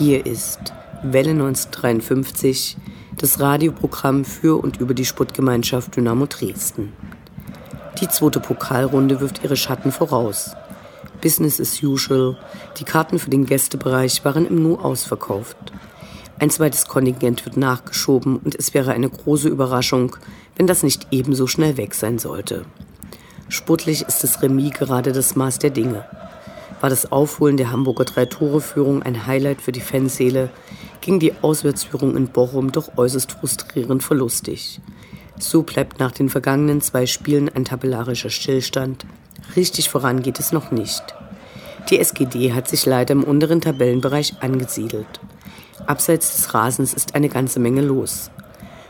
Hier ist Welle 1953, das Radioprogramm für und über die Sportgemeinschaft Dynamo Dresden. Die zweite Pokalrunde wirft ihre Schatten voraus. Business as usual, die Karten für den Gästebereich waren im Nu ausverkauft. Ein zweites Kontingent wird nachgeschoben und es wäre eine große Überraschung, wenn das nicht ebenso schnell weg sein sollte. Sportlich ist das Remis gerade das Maß der Dinge. War das Aufholen der Hamburger Drei-Tore-Führung ein Highlight für die Fanseele, ging die Auswärtsführung in Bochum doch äußerst frustrierend verlustig. So bleibt nach den vergangenen zwei Spielen ein tabellarischer Stillstand. Richtig voran geht es noch nicht. Die SGD hat sich leider im unteren Tabellenbereich angesiedelt. Abseits des Rasens ist eine ganze Menge los.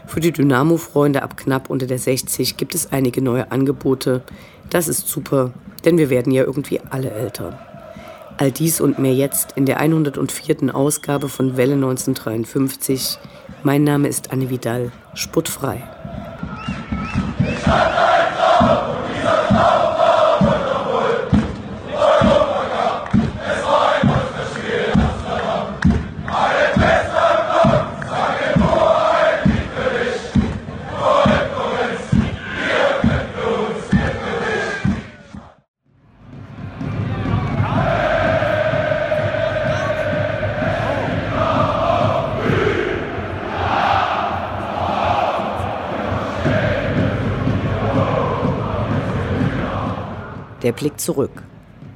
Für die Dynamo-Freunde ab knapp unter der 60 gibt es einige neue Angebote. Das ist super, denn wir werden ja irgendwie alle älter. All dies und mehr jetzt in der 104. Ausgabe von Welle 1953. Mein Name ist Anne Vidal, sputtfrei. Blick zurück.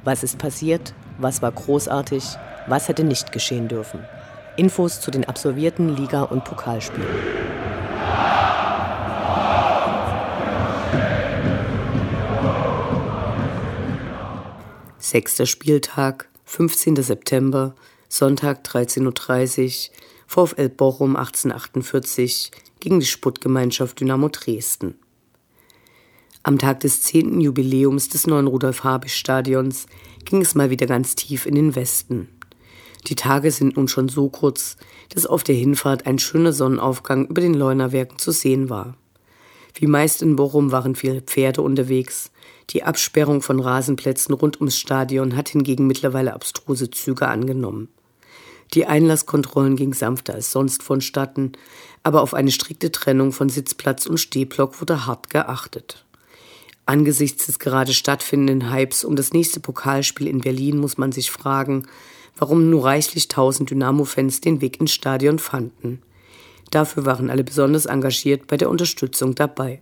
Was ist passiert? Was war großartig? Was hätte nicht geschehen dürfen? Infos zu den absolvierten Liga- und Pokalspielen. Sechster Spieltag, 15. September, Sonntag 13.30 Uhr, VfL Bochum 1848 gegen die Sputtgemeinschaft Dynamo Dresden. Am Tag des 10. Jubiläums des neuen Rudolf-Habich-Stadions ging es mal wieder ganz tief in den Westen. Die Tage sind nun schon so kurz, dass auf der Hinfahrt ein schöner Sonnenaufgang über den Leunerwerken zu sehen war. Wie meist in Bochum waren viele Pferde unterwegs. Die Absperrung von Rasenplätzen rund ums Stadion hat hingegen mittlerweile abstruse Züge angenommen. Die Einlasskontrollen gingen sanfter als sonst vonstatten, aber auf eine strikte Trennung von Sitzplatz und Stehblock wurde hart geachtet. Angesichts des gerade stattfindenden Hypes um das nächste Pokalspiel in Berlin muss man sich fragen, warum nur reichlich tausend Dynamo-Fans den Weg ins Stadion fanden. Dafür waren alle besonders engagiert bei der Unterstützung dabei.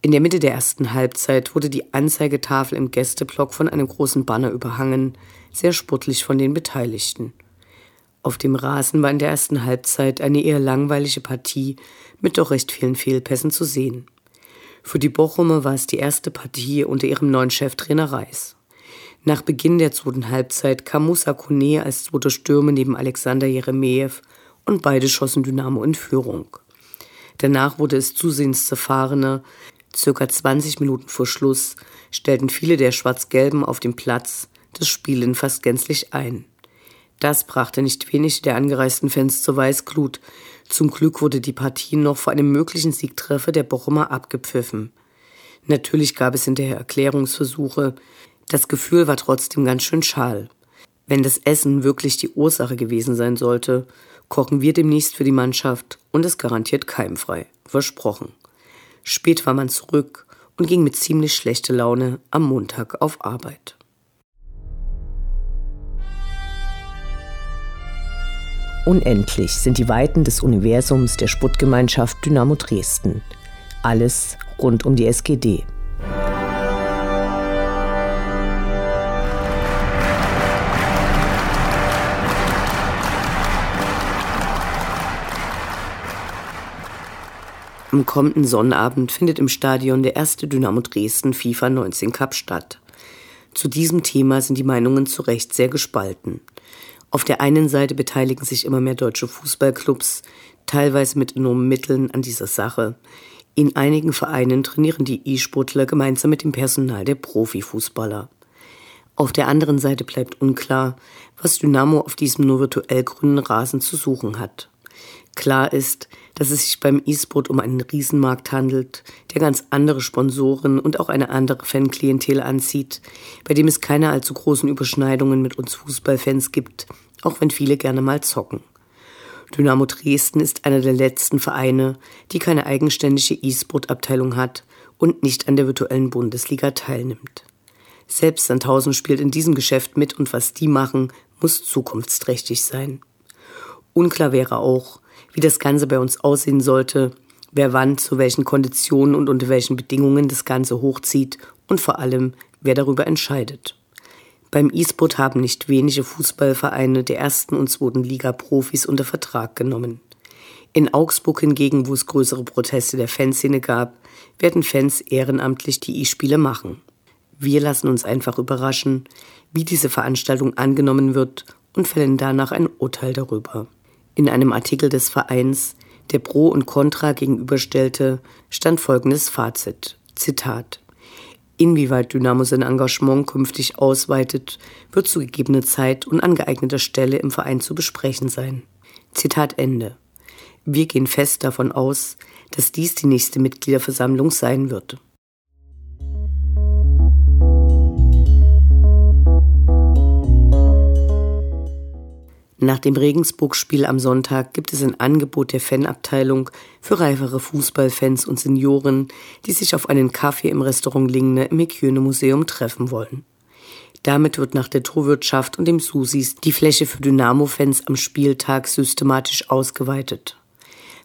In der Mitte der ersten Halbzeit wurde die Anzeigetafel im Gästeblock von einem großen Banner überhangen, sehr sportlich von den Beteiligten. Auf dem Rasen war in der ersten Halbzeit eine eher langweilige Partie mit doch recht vielen Fehlpässen zu sehen. Für die Bochumer war es die erste Partie unter ihrem neuen Cheftrainer Reis. Nach Beginn der zweiten Halbzeit kam Musa Kone als zweiter Stürmer neben Alexander Jeremejew und beide schossen Dynamo in Führung. Danach wurde es zusehends zerfahrener. Circa 20 Minuten vor Schluss stellten viele der Schwarz-Gelben auf dem Platz das Spielen fast gänzlich ein. Das brachte nicht wenig der angereisten Fans zur Weißglut. Zum Glück wurde die Partie noch vor einem möglichen Siegtreffer der Bochumer abgepfiffen. Natürlich gab es hinterher Erklärungsversuche. Das Gefühl war trotzdem ganz schön schal. Wenn das Essen wirklich die Ursache gewesen sein sollte, kochen wir demnächst für die Mannschaft und es garantiert keimfrei. Versprochen. Spät war man zurück und ging mit ziemlich schlechter Laune am Montag auf Arbeit. Unendlich sind die Weiten des Universums der Sputtgemeinschaft Dynamo Dresden. Alles rund um die SGD. Am kommenden Sonnabend findet im Stadion der erste Dynamo Dresden FIFA 19 Cup statt. Zu diesem Thema sind die Meinungen zu Recht sehr gespalten. Auf der einen Seite beteiligen sich immer mehr deutsche Fußballclubs, teilweise mit enormen Mitteln, an dieser Sache. In einigen Vereinen trainieren die E-Sportler gemeinsam mit dem Personal der Profifußballer. Auf der anderen Seite bleibt unklar, was Dynamo auf diesem nur virtuell grünen Rasen zu suchen hat. Klar ist, dass es sich beim E-Sport um einen Riesenmarkt handelt, der ganz andere Sponsoren und auch eine andere Fanklientel anzieht, bei dem es keine allzu großen Überschneidungen mit uns Fußballfans gibt, auch wenn viele gerne mal zocken. Dynamo Dresden ist einer der letzten Vereine, die keine eigenständige E-Sport-Abteilung hat und nicht an der virtuellen Bundesliga teilnimmt. Selbst Sandhausen spielt in diesem Geschäft mit und was die machen, muss zukunftsträchtig sein. Unklar wäre auch, wie das Ganze bei uns aussehen sollte, wer wann zu welchen Konditionen und unter welchen Bedingungen das Ganze hochzieht und vor allem, wer darüber entscheidet. Beim E-Sport haben nicht wenige Fußballvereine der ersten und zweiten Liga Profis unter Vertrag genommen. In Augsburg hingegen, wo es größere Proteste der Fanszene gab, werden Fans ehrenamtlich die E-Spiele machen. Wir lassen uns einfach überraschen, wie diese Veranstaltung angenommen wird und fällen danach ein Urteil darüber. In einem Artikel des Vereins, der Pro und Contra gegenüberstellte, stand folgendes Fazit. Zitat. Inwieweit Dynamo sein Engagement künftig ausweitet, wird zu gegebener Zeit und an geeigneter Stelle im Verein zu besprechen sein. Zitat Ende. Wir gehen fest davon aus, dass dies die nächste Mitgliederversammlung sein wird. Nach dem Regensburg-Spiel am Sonntag gibt es ein Angebot der Fanabteilung für reifere Fußballfans und Senioren, die sich auf einen Kaffee im Restaurant Lingne im Hygiene-Museum treffen wollen. Damit wird nach der Torwirtschaft und dem Susis die Fläche für Dynamo-Fans am Spieltag systematisch ausgeweitet.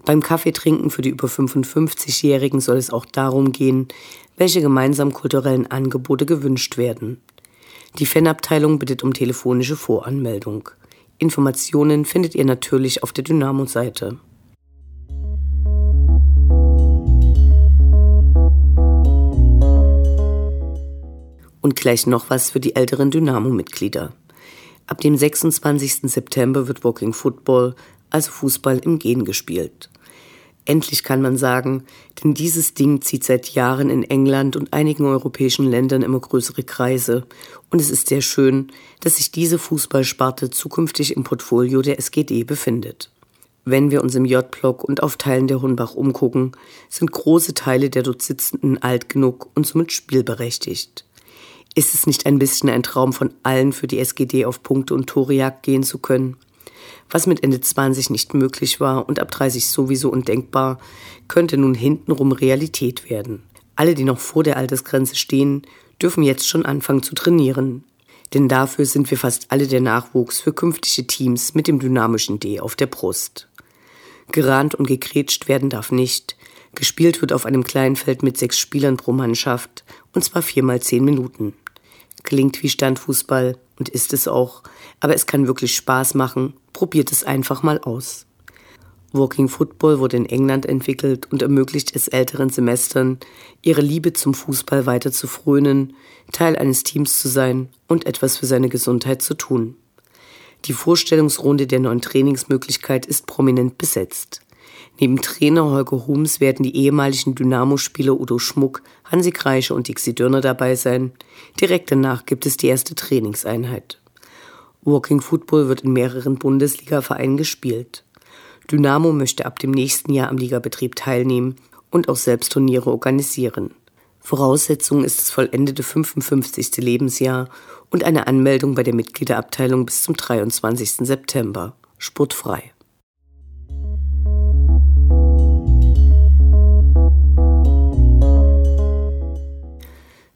Beim Kaffeetrinken für die über 55-Jährigen soll es auch darum gehen, welche gemeinsamen kulturellen Angebote gewünscht werden. Die Fanabteilung bittet um telefonische Voranmeldung. Informationen findet ihr natürlich auf der Dynamo-Seite. Und gleich noch was für die älteren Dynamo-Mitglieder. Ab dem 26. September wird Walking Football, also Fußball im Gehen gespielt. Endlich kann man sagen, denn dieses Ding zieht seit Jahren in England und einigen europäischen Ländern immer größere Kreise. Und es ist sehr schön, dass sich diese Fußballsparte zukünftig im Portfolio der SGD befindet. Wenn wir uns im J-Block und auf Teilen der Hunbach umgucken, sind große Teile der dort Sitzenden alt genug und somit spielberechtigt. Ist es nicht ein bisschen ein Traum von allen für die SGD auf Punkte und Torejagd gehen zu können? Was mit Ende 20 nicht möglich war und ab 30 sowieso undenkbar, könnte nun hintenrum Realität werden. Alle, die noch vor der Altersgrenze stehen, dürfen jetzt schon anfangen zu trainieren. Denn dafür sind wir fast alle der Nachwuchs für künftige Teams mit dem dynamischen D auf der Brust. Gerannt und gekrätscht werden darf nicht. Gespielt wird auf einem kleinen Feld mit sechs Spielern pro Mannschaft, und zwar viermal zehn Minuten. Klingt wie Standfußball und ist es auch, aber es kann wirklich Spaß machen. Probiert es einfach mal aus. Walking Football wurde in England entwickelt und ermöglicht es älteren Semestern, ihre Liebe zum Fußball weiter zu frönen, Teil eines Teams zu sein und etwas für seine Gesundheit zu tun. Die Vorstellungsrunde der neuen Trainingsmöglichkeit ist prominent besetzt. Neben Trainer Holger Hums werden die ehemaligen Dynamo-Spieler Udo Schmuck, Hansi Kreische und Dixie Dörner dabei sein. Direkt danach gibt es die erste Trainingseinheit. Walking Football wird in mehreren Bundesliga-Vereinen gespielt. Dynamo möchte ab dem nächsten Jahr am Ligabetrieb teilnehmen und auch selbst Turniere organisieren. Voraussetzung ist das vollendete 55. Lebensjahr und eine Anmeldung bei der Mitgliederabteilung bis zum 23. September. Sportfrei.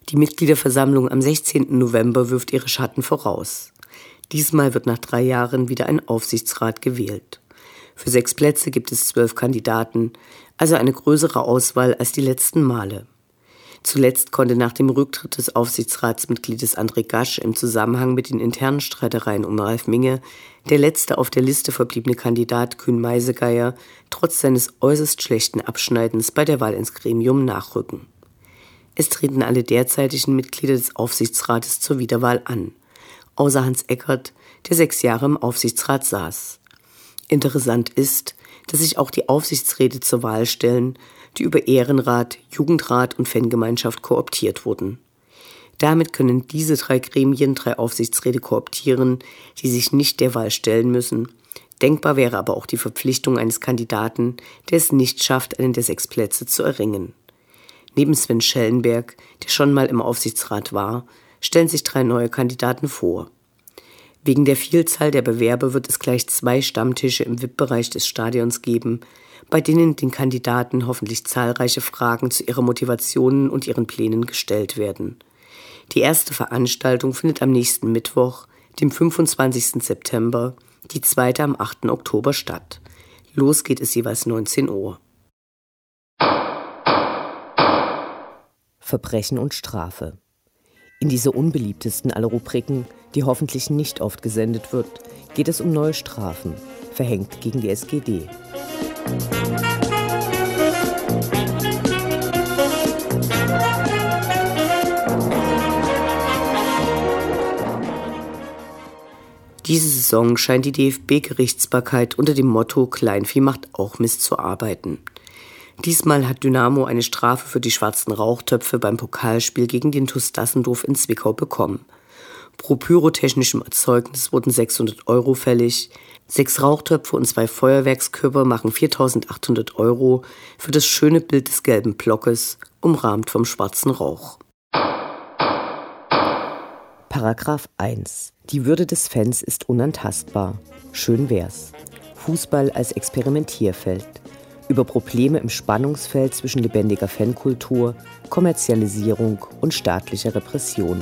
Die Mitgliederversammlung am 16. November wirft ihre Schatten voraus. Diesmal wird nach drei Jahren wieder ein Aufsichtsrat gewählt. Für sechs Plätze gibt es zwölf Kandidaten, also eine größere Auswahl als die letzten Male. Zuletzt konnte nach dem Rücktritt des Aufsichtsratsmitgliedes André Gasch im Zusammenhang mit den internen Streitereien um Ralf Minge der letzte auf der Liste verbliebene Kandidat Kühn Meisegeier trotz seines äußerst schlechten Abschneidens bei der Wahl ins Gremium nachrücken. Es treten alle derzeitigen Mitglieder des Aufsichtsrates zur Wiederwahl an, außer Hans Eckert, der sechs Jahre im Aufsichtsrat saß. Interessant ist, dass sich auch die Aufsichtsräte zur Wahl stellen, die über Ehrenrat, Jugendrat und Fangemeinschaft kooptiert wurden. Damit können diese drei Gremien drei Aufsichtsräte kooptieren, die sich nicht der Wahl stellen müssen. Denkbar wäre aber auch die Verpflichtung eines Kandidaten, der es nicht schafft, einen der sechs Plätze zu erringen. Neben Sven Schellenberg, der schon mal im Aufsichtsrat war, stellen sich drei neue Kandidaten vor. Wegen der Vielzahl der Bewerber wird es gleich zwei Stammtische im VIP-Bereich des Stadions geben, bei denen den Kandidaten hoffentlich zahlreiche Fragen zu ihrer Motivation und ihren Plänen gestellt werden. Die erste Veranstaltung findet am nächsten Mittwoch, dem 25. September, die zweite am 8. Oktober statt. Los geht es jeweils 19 Uhr. Verbrechen und Strafe. In dieser unbeliebtesten aller Rubriken die hoffentlich nicht oft gesendet wird, geht es um neue Strafen, verhängt gegen die SGD. Diese Saison scheint die DFB-Gerichtsbarkeit unter dem Motto Kleinvieh macht auch Mist zu arbeiten. Diesmal hat Dynamo eine Strafe für die schwarzen Rauchtöpfe beim Pokalspiel gegen den TuS Dassendorf in Zwickau bekommen. Pro pyrotechnischem Erzeugnis wurden 600 Euro fällig. Sechs Rauchtöpfe und zwei Feuerwerkskörper machen 4800 Euro für das schöne Bild des gelben Blockes, umrahmt vom schwarzen Rauch. Paragraph 1. Die Würde des Fans ist unantastbar. Schön wär's. Fußball als Experimentierfeld. Über Probleme im Spannungsfeld zwischen lebendiger Fankultur, Kommerzialisierung und staatlicher Repression.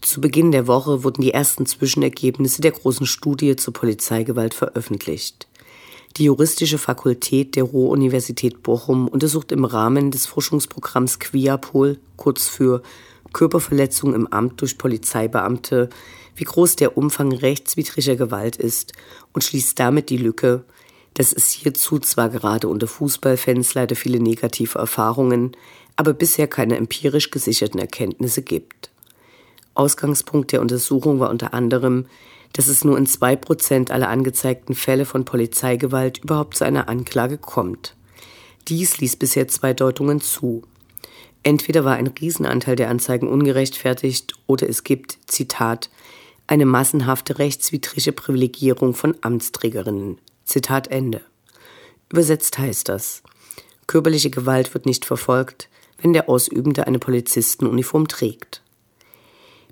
Zu Beginn der Woche wurden die ersten Zwischenergebnisse der großen Studie zur Polizeigewalt veröffentlicht. Die juristische Fakultät der Ruhr-Universität Bochum untersucht im Rahmen des Forschungsprogramms QIAPOL, kurz für Körperverletzung im Amt durch Polizeibeamte, wie groß der Umfang rechtswidriger Gewalt ist und schließt damit die Lücke, dass es hierzu zwar gerade unter Fußballfans leider viele negative Erfahrungen, aber bisher keine empirisch gesicherten Erkenntnisse gibt. Ausgangspunkt der Untersuchung war unter anderem, dass es nur in zwei Prozent aller angezeigten Fälle von Polizeigewalt überhaupt zu einer Anklage kommt. Dies ließ bisher zwei Deutungen zu. Entweder war ein Riesenanteil der Anzeigen ungerechtfertigt oder es gibt, Zitat, eine massenhafte rechtswidrige Privilegierung von Amtsträgerinnen. Zitat Ende. Übersetzt heißt das, körperliche Gewalt wird nicht verfolgt, wenn der Ausübende eine Polizistenuniform trägt.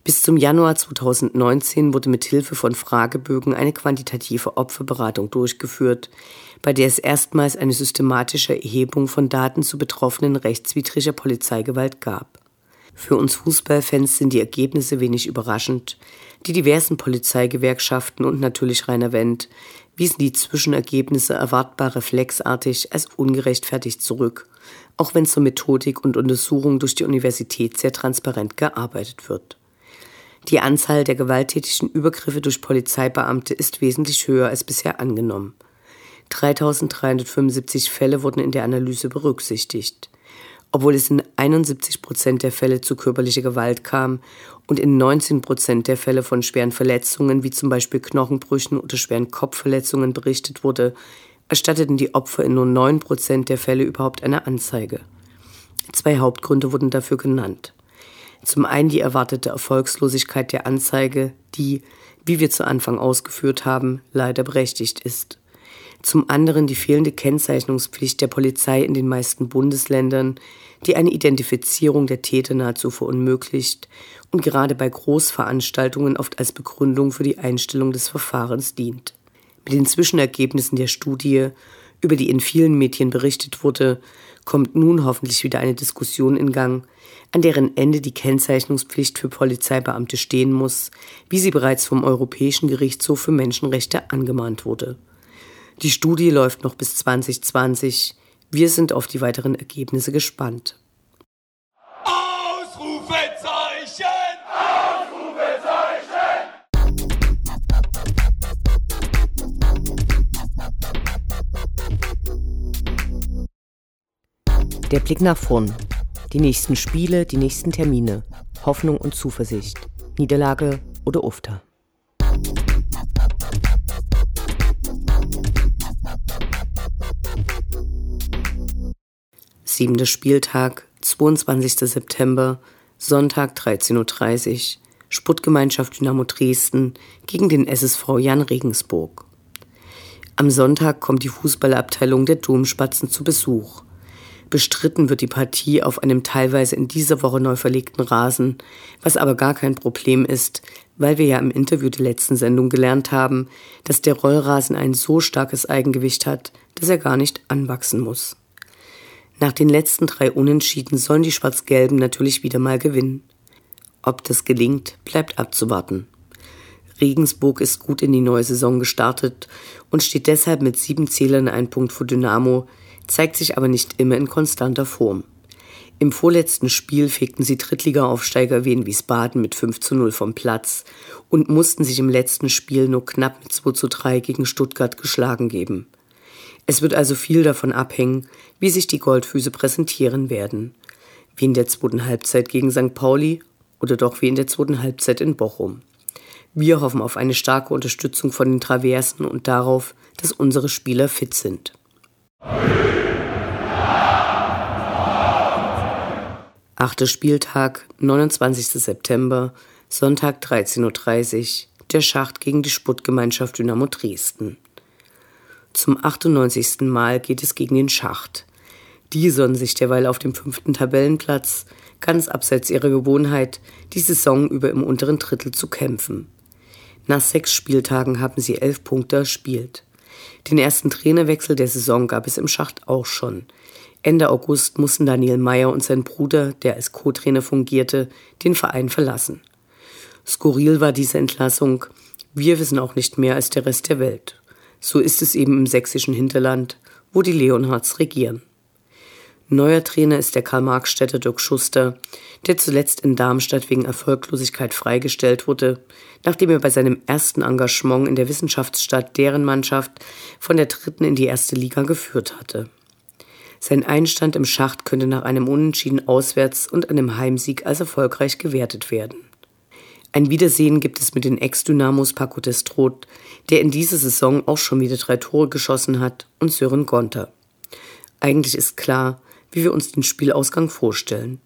Bis zum Januar 2019 wurde mit Hilfe von Fragebögen eine quantitative Opferberatung durchgeführt, bei der es erstmals eine systematische Erhebung von Daten zu Betroffenen rechtswidriger Polizeigewalt gab. Für uns Fußballfans sind die Ergebnisse wenig überraschend. Die diversen Polizeigewerkschaften und natürlich Rainer Wendt wiesen die Zwischenergebnisse erwartbar reflexartig als ungerechtfertigt zurück, auch wenn zur Methodik und Untersuchung durch die Universität sehr transparent gearbeitet wird. Die Anzahl der gewalttätigen Übergriffe durch Polizeibeamte ist wesentlich höher als bisher angenommen. 3375 Fälle wurden in der Analyse berücksichtigt. Obwohl es in 71 Prozent der Fälle zu körperlicher Gewalt kam und in 19 Prozent der Fälle von schweren Verletzungen wie zum Beispiel Knochenbrüchen oder schweren Kopfverletzungen berichtet wurde, erstatteten die Opfer in nur 9 Prozent der Fälle überhaupt eine Anzeige. Zwei Hauptgründe wurden dafür genannt. Zum einen die erwartete Erfolgslosigkeit der Anzeige, die, wie wir zu Anfang ausgeführt haben, leider berechtigt ist. Zum anderen die fehlende Kennzeichnungspflicht der Polizei in den meisten Bundesländern, die eine Identifizierung der Täter nahezu verunmöglicht und gerade bei Großveranstaltungen oft als Begründung für die Einstellung des Verfahrens dient. Mit den Zwischenergebnissen der Studie, über die in vielen Medien berichtet wurde, kommt nun hoffentlich wieder eine Diskussion in Gang, an deren Ende die Kennzeichnungspflicht für Polizeibeamte stehen muss, wie sie bereits vom Europäischen Gerichtshof für Menschenrechte angemahnt wurde. Die Studie läuft noch bis 2020. Wir sind auf die weiteren Ergebnisse gespannt. Ausrufezeichen! Ausrufezeichen! Der Blick nach vorn. Die nächsten Spiele, die nächsten Termine. Hoffnung und Zuversicht. Niederlage oder Ufter. Siebter Spieltag, 22. September, Sonntag 13.30 Uhr, Sputtgemeinschaft Dynamo Dresden gegen den SSV Jan Regensburg. Am Sonntag kommt die Fußballabteilung der Domspatzen zu Besuch. Bestritten wird die Partie auf einem teilweise in dieser Woche neu verlegten Rasen, was aber gar kein Problem ist, weil wir ja im Interview der letzten Sendung gelernt haben, dass der Rollrasen ein so starkes Eigengewicht hat, dass er gar nicht anwachsen muss. Nach den letzten drei Unentschieden sollen die Schwarz-Gelben natürlich wieder mal gewinnen. Ob das gelingt, bleibt abzuwarten. Regensburg ist gut in die neue Saison gestartet und steht deshalb mit sieben Zählern ein Punkt vor Dynamo, zeigt sich aber nicht immer in konstanter Form. Im vorletzten Spiel fegten sie Drittliga-Aufsteiger Wien Wiesbaden mit 5 zu 0 vom Platz und mussten sich im letzten Spiel nur knapp mit 2 zu 3 gegen Stuttgart geschlagen geben. Es wird also viel davon abhängen, wie sich die Goldfüße präsentieren werden. Wie in der zweiten Halbzeit gegen St. Pauli oder doch wie in der zweiten Halbzeit in Bochum. Wir hoffen auf eine starke Unterstützung von den Traversen und darauf, dass unsere Spieler fit sind. Achter Spieltag, 29. September, Sonntag 13.30 Uhr, der Schacht gegen die Sputtgemeinschaft Dynamo Dresden. Zum 98. Mal geht es gegen den Schacht. Die sonnen sich derweil auf dem fünften Tabellenplatz, ganz abseits ihrer Gewohnheit, die Saison über im unteren Drittel zu kämpfen. Nach sechs Spieltagen haben sie elf Punkte erspielt. Den ersten Trainerwechsel der Saison gab es im Schacht auch schon. Ende August mussten Daniel Meyer und sein Bruder, der als Co-Trainer fungierte, den Verein verlassen. Skurril war diese Entlassung. Wir wissen auch nicht mehr als der Rest der Welt. So ist es eben im sächsischen Hinterland, wo die Leonhards regieren. Neuer Trainer ist der Karl-Marx-Städter Dirk Schuster, der zuletzt in Darmstadt wegen Erfolglosigkeit freigestellt wurde, nachdem er bei seinem ersten Engagement in der Wissenschaftsstadt deren Mannschaft von der dritten in die erste Liga geführt hatte. Sein Einstand im Schacht könnte nach einem Unentschieden auswärts und einem Heimsieg als erfolgreich gewertet werden. Ein Wiedersehen gibt es mit den Ex-Dynamos Paco Destrot, der in dieser Saison auch schon wieder drei Tore geschossen hat, und Sören Gonter. Eigentlich ist klar, wie wir uns den Spielausgang vorstellen.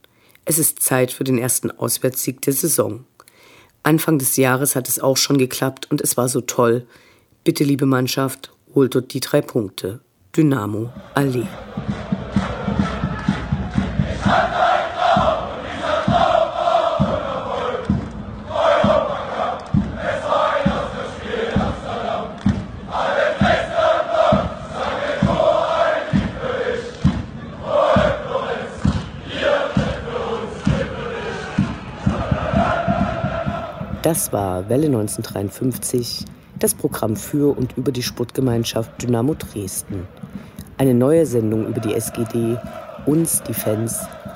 Es ist Zeit für den ersten Auswärtssieg der Saison. Anfang des Jahres hat es auch schon geklappt und es war so toll. Bitte, liebe Mannschaft, holt dort die drei Punkte. Dynamo Allee. Das war Welle 1953, das Programm für und über die Sportgemeinschaft Dynamo Dresden. Eine neue Sendung über die SGD, uns, die Fans